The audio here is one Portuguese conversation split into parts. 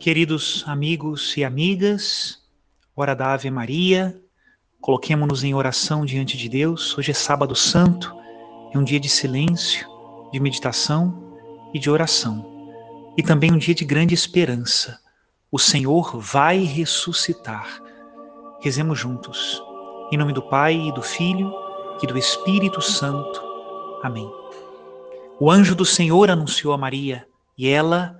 Queridos amigos e amigas, hora da Ave Maria, coloquemos-nos em oração diante de Deus. Hoje é sábado santo, é um dia de silêncio, de meditação e de oração. E também um dia de grande esperança. O Senhor vai ressuscitar. Rezemos juntos. Em nome do Pai e do Filho e do Espírito Santo. Amém. O anjo do Senhor anunciou a Maria e ela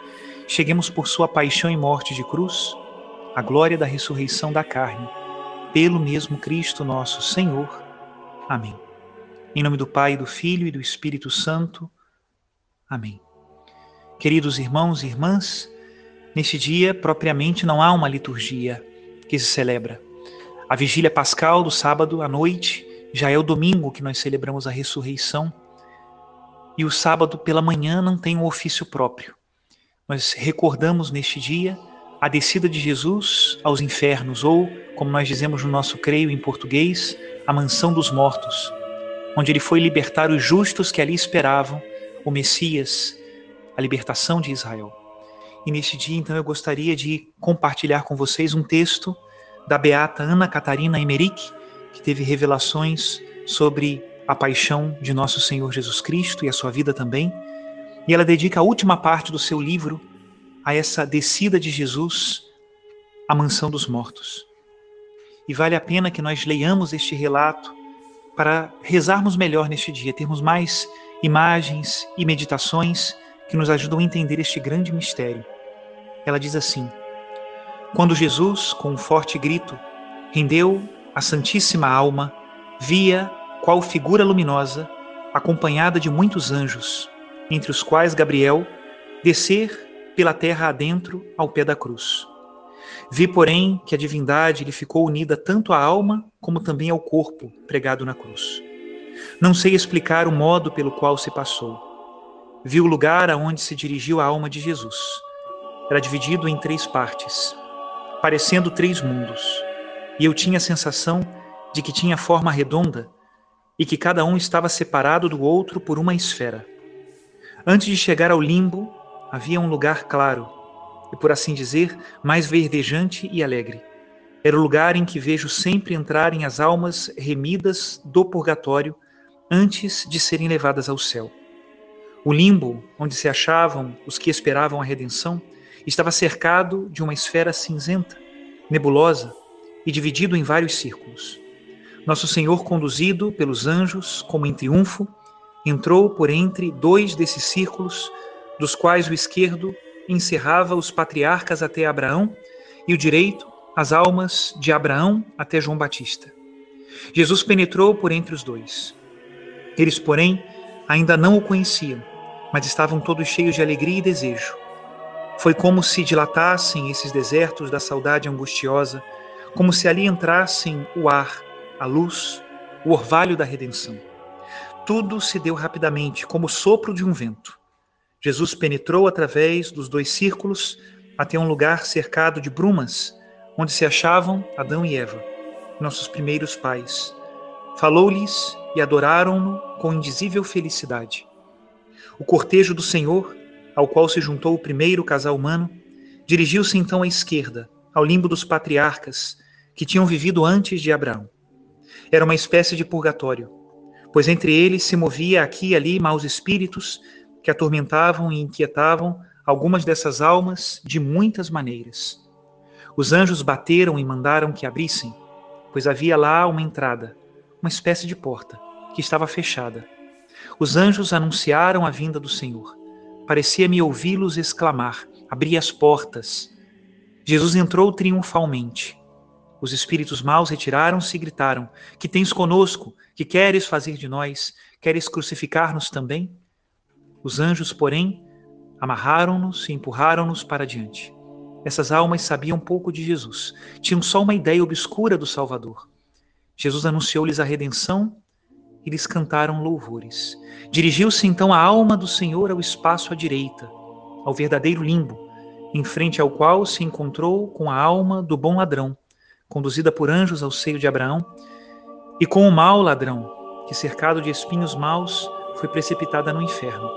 cheguemos por sua paixão e morte de cruz, à glória da ressurreição da carne, pelo mesmo Cristo nosso Senhor. Amém. Em nome do Pai, do Filho e do Espírito Santo. Amém. Queridos irmãos e irmãs, neste dia propriamente não há uma liturgia que se celebra. A vigília pascal do sábado à noite já é o domingo que nós celebramos a ressurreição. E o sábado pela manhã não tem um ofício próprio. Nós recordamos neste dia a descida de Jesus aos infernos, ou, como nós dizemos no nosso creio em português, a mansão dos mortos, onde ele foi libertar os justos que ali esperavam o Messias, a libertação de Israel. E neste dia, então, eu gostaria de compartilhar com vocês um texto da beata Ana Catarina Emerick, que teve revelações sobre a paixão de nosso Senhor Jesus Cristo e a sua vida também e ela dedica a última parte do seu livro a essa descida de Jesus à mansão dos mortos. E vale a pena que nós leiamos este relato para rezarmos melhor neste dia, termos mais imagens e meditações que nos ajudam a entender este grande mistério. Ela diz assim: Quando Jesus, com um forte grito, rendeu a Santíssima Alma, via qual figura luminosa, acompanhada de muitos anjos, entre os quais Gabriel, descer pela terra adentro ao pé da cruz. Vi, porém, que a divindade lhe ficou unida tanto à alma como também ao corpo pregado na cruz. Não sei explicar o modo pelo qual se passou. Vi o lugar aonde se dirigiu a alma de Jesus. Era dividido em três partes, parecendo três mundos, e eu tinha a sensação de que tinha forma redonda e que cada um estava separado do outro por uma esfera. Antes de chegar ao limbo, havia um lugar claro, e por assim dizer, mais verdejante e alegre. Era o lugar em que vejo sempre entrarem as almas remidas do purgatório antes de serem levadas ao céu. O limbo, onde se achavam os que esperavam a redenção, estava cercado de uma esfera cinzenta, nebulosa e dividido em vários círculos. Nosso Senhor, conduzido pelos anjos como em triunfo, entrou por entre dois desses círculos, dos quais o esquerdo encerrava os patriarcas até Abraão e o direito as almas de Abraão até João Batista. Jesus penetrou por entre os dois. Eles, porém, ainda não o conheciam, mas estavam todos cheios de alegria e desejo. Foi como se dilatassem esses desertos da saudade angustiosa, como se ali entrassem o ar, a luz, o orvalho da redenção. Tudo se deu rapidamente, como o sopro de um vento. Jesus penetrou através dos dois círculos, até um lugar cercado de brumas, onde se achavam Adão e Eva, nossos primeiros pais. Falou-lhes e adoraram-no com indizível felicidade. O cortejo do Senhor, ao qual se juntou o primeiro casal humano, dirigiu-se então à esquerda, ao limbo dos patriarcas que tinham vivido antes de Abraão. Era uma espécie de purgatório, pois entre eles se movia aqui e ali maus espíritos que atormentavam e inquietavam algumas dessas almas de muitas maneiras. Os anjos bateram e mandaram que abrissem, pois havia lá uma entrada, uma espécie de porta, que estava fechada. Os anjos anunciaram a vinda do Senhor. Parecia-me ouvi-los exclamar: Abri as portas. Jesus entrou triunfalmente. Os espíritos maus retiraram-se e gritaram: Que tens conosco? Que queres fazer de nós? Queres crucificar-nos também? Os anjos, porém, amarraram-nos e empurraram-nos para diante. Essas almas sabiam pouco de Jesus, tinham só uma ideia obscura do Salvador. Jesus anunciou-lhes a redenção e lhes cantaram louvores. Dirigiu-se então a alma do Senhor ao espaço à direita, ao verdadeiro limbo, em frente ao qual se encontrou com a alma do bom ladrão, conduzida por anjos ao seio de Abraão, e com o mau ladrão, que cercado de espinhos maus foi precipitada no inferno.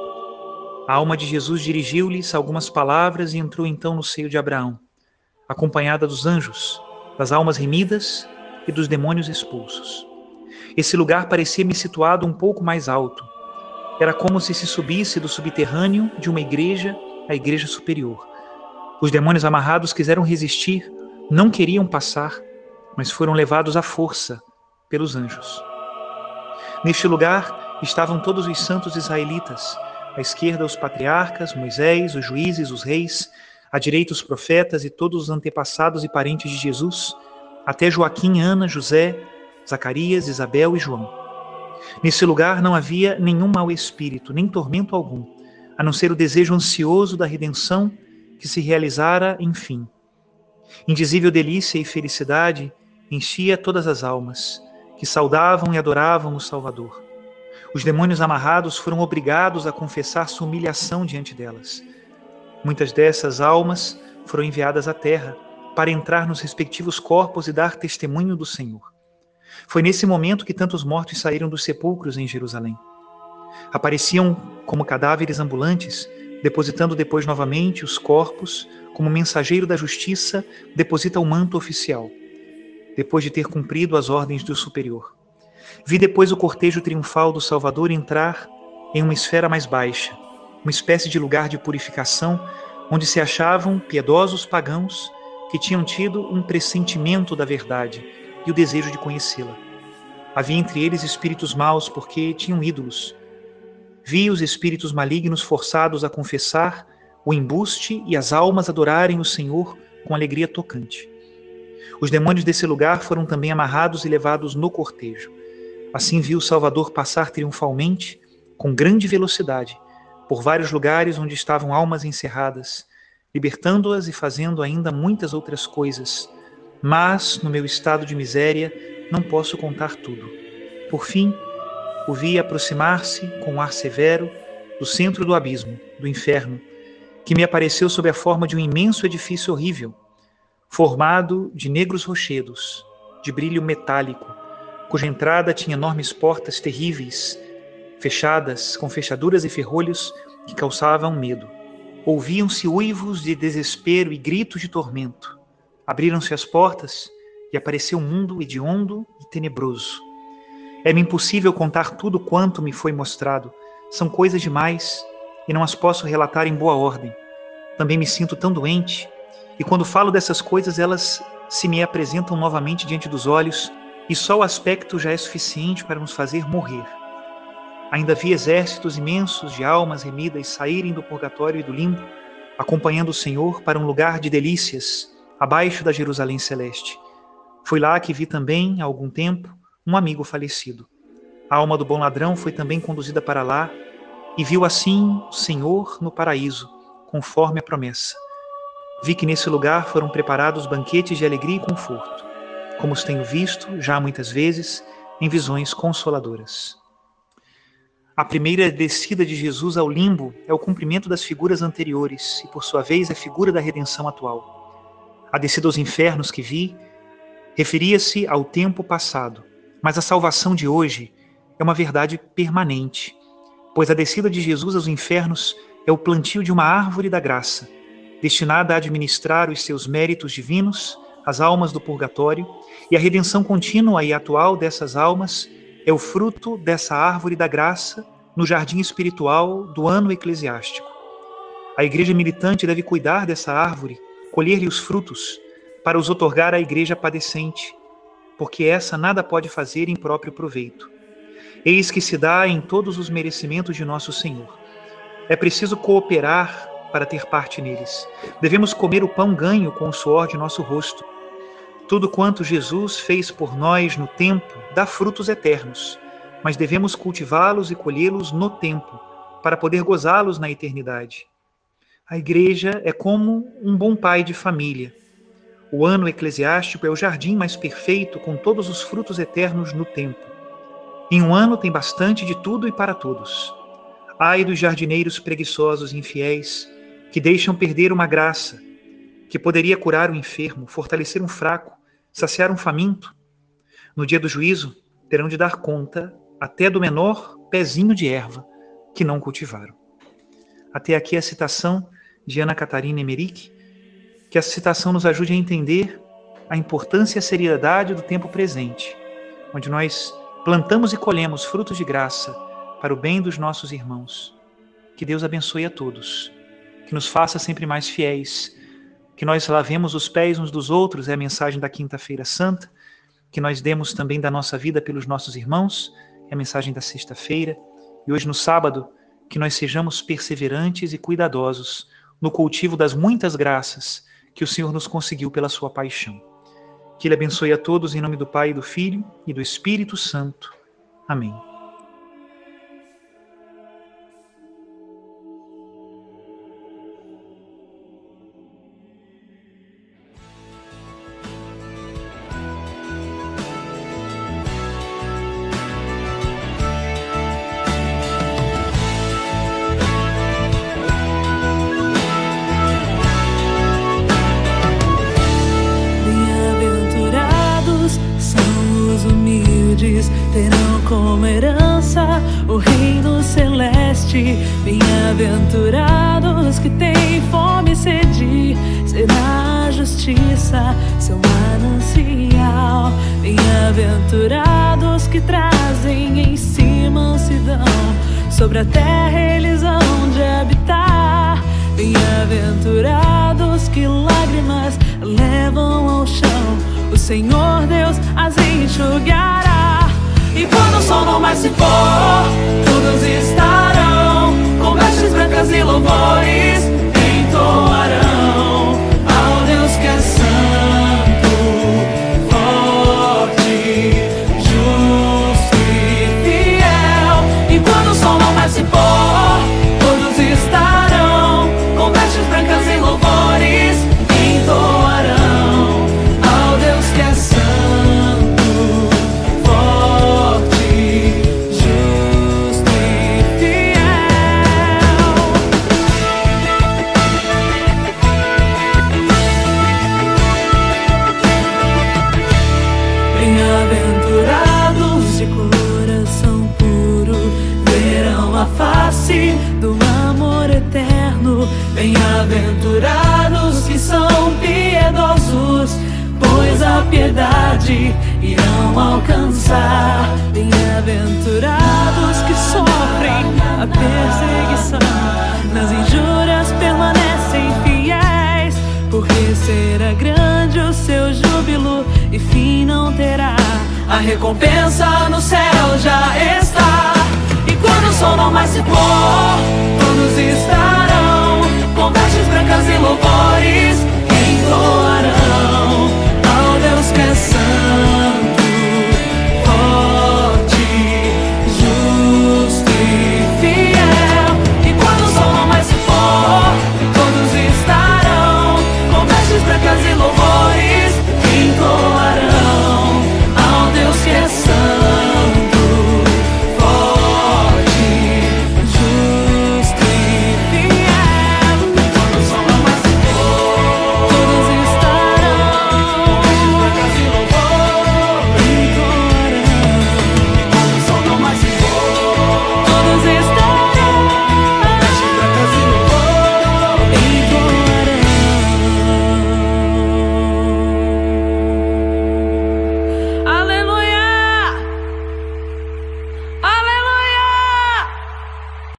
A alma de Jesus dirigiu-lhes algumas palavras e entrou então no seio de Abraão, acompanhada dos anjos, das almas remidas e dos demônios expulsos. Esse lugar parecia-me situado um pouco mais alto. Era como se se subisse do subterrâneo de uma igreja à igreja superior. Os demônios amarrados quiseram resistir, não queriam passar, mas foram levados à força pelos anjos. Neste lugar estavam todos os santos israelitas, à esquerda os patriarcas, Moisés, os juízes, os reis, à direita os profetas e todos os antepassados e parentes de Jesus, até Joaquim, Ana, José, Zacarias, Isabel e João. Nesse lugar não havia nenhum mau espírito, nem tormento algum, a não ser o desejo ansioso da redenção que se realizara, enfim. Indizível delícia e felicidade enchia todas as almas, que saudavam e adoravam o Salvador. Os demônios amarrados foram obrigados a confessar sua humilhação diante delas. Muitas dessas almas foram enviadas à terra para entrar nos respectivos corpos e dar testemunho do Senhor. Foi nesse momento que tantos mortos saíram dos sepulcros em Jerusalém. Apareciam como cadáveres ambulantes, depositando depois novamente os corpos, como mensageiro da justiça deposita o manto oficial, depois de ter cumprido as ordens do superior. Vi depois o cortejo triunfal do Salvador entrar em uma esfera mais baixa, uma espécie de lugar de purificação, onde se achavam piedosos pagãos que tinham tido um pressentimento da verdade e o desejo de conhecê-la. Havia entre eles espíritos maus, porque tinham ídolos. Vi os espíritos malignos forçados a confessar o embuste e as almas adorarem o Senhor com alegria tocante. Os demônios desse lugar foram também amarrados e levados no cortejo. Assim viu o Salvador passar triunfalmente, com grande velocidade, por vários lugares onde estavam almas encerradas, libertando-as e fazendo ainda muitas outras coisas. Mas, no meu estado de miséria, não posso contar tudo. Por fim, o vi aproximar-se com um ar severo do centro do abismo, do inferno, que me apareceu sob a forma de um imenso edifício horrível, formado de negros rochedos, de brilho metálico, cuja entrada tinha enormes portas terríveis, fechadas com fechaduras e ferrolhos que causavam medo. Ouviam-se uivos de desespero e gritos de tormento. Abriram-se as portas e apareceu um mundo hediondo e tenebroso. É-me impossível contar tudo quanto me foi mostrado. São coisas demais e não as posso relatar em boa ordem. Também me sinto tão doente e quando falo dessas coisas elas se me apresentam novamente diante dos olhos e só o aspecto já é suficiente para nos fazer morrer. Ainda vi exércitos imensos de almas remidas saírem do purgatório e do limbo, acompanhando o Senhor para um lugar de delícias, abaixo da Jerusalém celeste. Foi lá que vi também, há algum tempo, um amigo falecido. A alma do bom ladrão foi também conduzida para lá e viu assim o Senhor no paraíso, conforme a promessa. Vi que nesse lugar foram preparados banquetes de alegria e conforto como os tenho visto já muitas vezes em visões consoladoras. A primeira descida de Jesus ao limbo é o cumprimento das figuras anteriores e, por sua vez, a figura da redenção atual. A descida aos infernos que vi referia-se ao tempo passado, mas a salvação de hoje é uma verdade permanente, pois a descida de Jesus aos infernos é o plantio de uma árvore da graça, destinada a administrar os seus méritos divinos, as almas do purgatório, e a redenção contínua e atual dessas almas é o fruto dessa árvore da graça no jardim espiritual do ano eclesiástico. A igreja militante deve cuidar dessa árvore, colher-lhe os frutos, para os otorgar à igreja padecente, porque essa nada pode fazer em próprio proveito. Eis que se dá em todos os merecimentos de nosso Senhor. É preciso cooperar para ter parte neles. Devemos comer o pão ganho com o suor de nosso rosto tudo quanto Jesus fez por nós no tempo dá frutos eternos, mas devemos cultivá-los e colhê-los no tempo, para poder gozá-los na eternidade. A igreja é como um bom pai de família. O ano eclesiástico é o jardim mais perfeito, com todos os frutos eternos no tempo. Em um ano tem bastante de tudo e para todos. Ai dos jardineiros preguiçosos e infiéis, que deixam perder uma graça, que poderia curar o enfermo, fortalecer um fraco, saciar um faminto. No dia do juízo, terão de dar conta até do menor pezinho de erva que não cultivaram. Até aqui a citação de Ana Catarina Emerick, que essa citação nos ajude a entender a importância e a seriedade do tempo presente, onde nós plantamos e colhemos frutos de graça para o bem dos nossos irmãos. Que Deus abençoe a todos, que nos faça sempre mais fiéis que nós lavemos os pés uns dos outros, é a mensagem da Quinta-feira Santa, que nós demos também da nossa vida pelos nossos irmãos, é a mensagem da sexta-feira, e hoje no sábado, que nós sejamos perseverantes e cuidadosos no cultivo das muitas graças que o Senhor nos conseguiu pela sua paixão. Que Ele abençoe a todos em nome do Pai, do Filho e do Espírito Santo. Amém. Bem-aventurados que têm fome e sede, será a justiça seu manancial. Bem-aventurados que trazem em si mansidão, sobre a terra eles hão de habitar. Bem-aventurados que lágrimas levam ao chão, o Senhor Deus as enxugará. E quando o sol não mais se for, todos estarão Bem-aventurados que são piedosos, pois a piedade irão alcançar. Bem-aventurados que sofrem a perseguição, nas injúrias permanecem fiéis, porque será grande o seu júbilo e fim não terá. A recompensa no céu já está. E quando o sol não mais se pôr,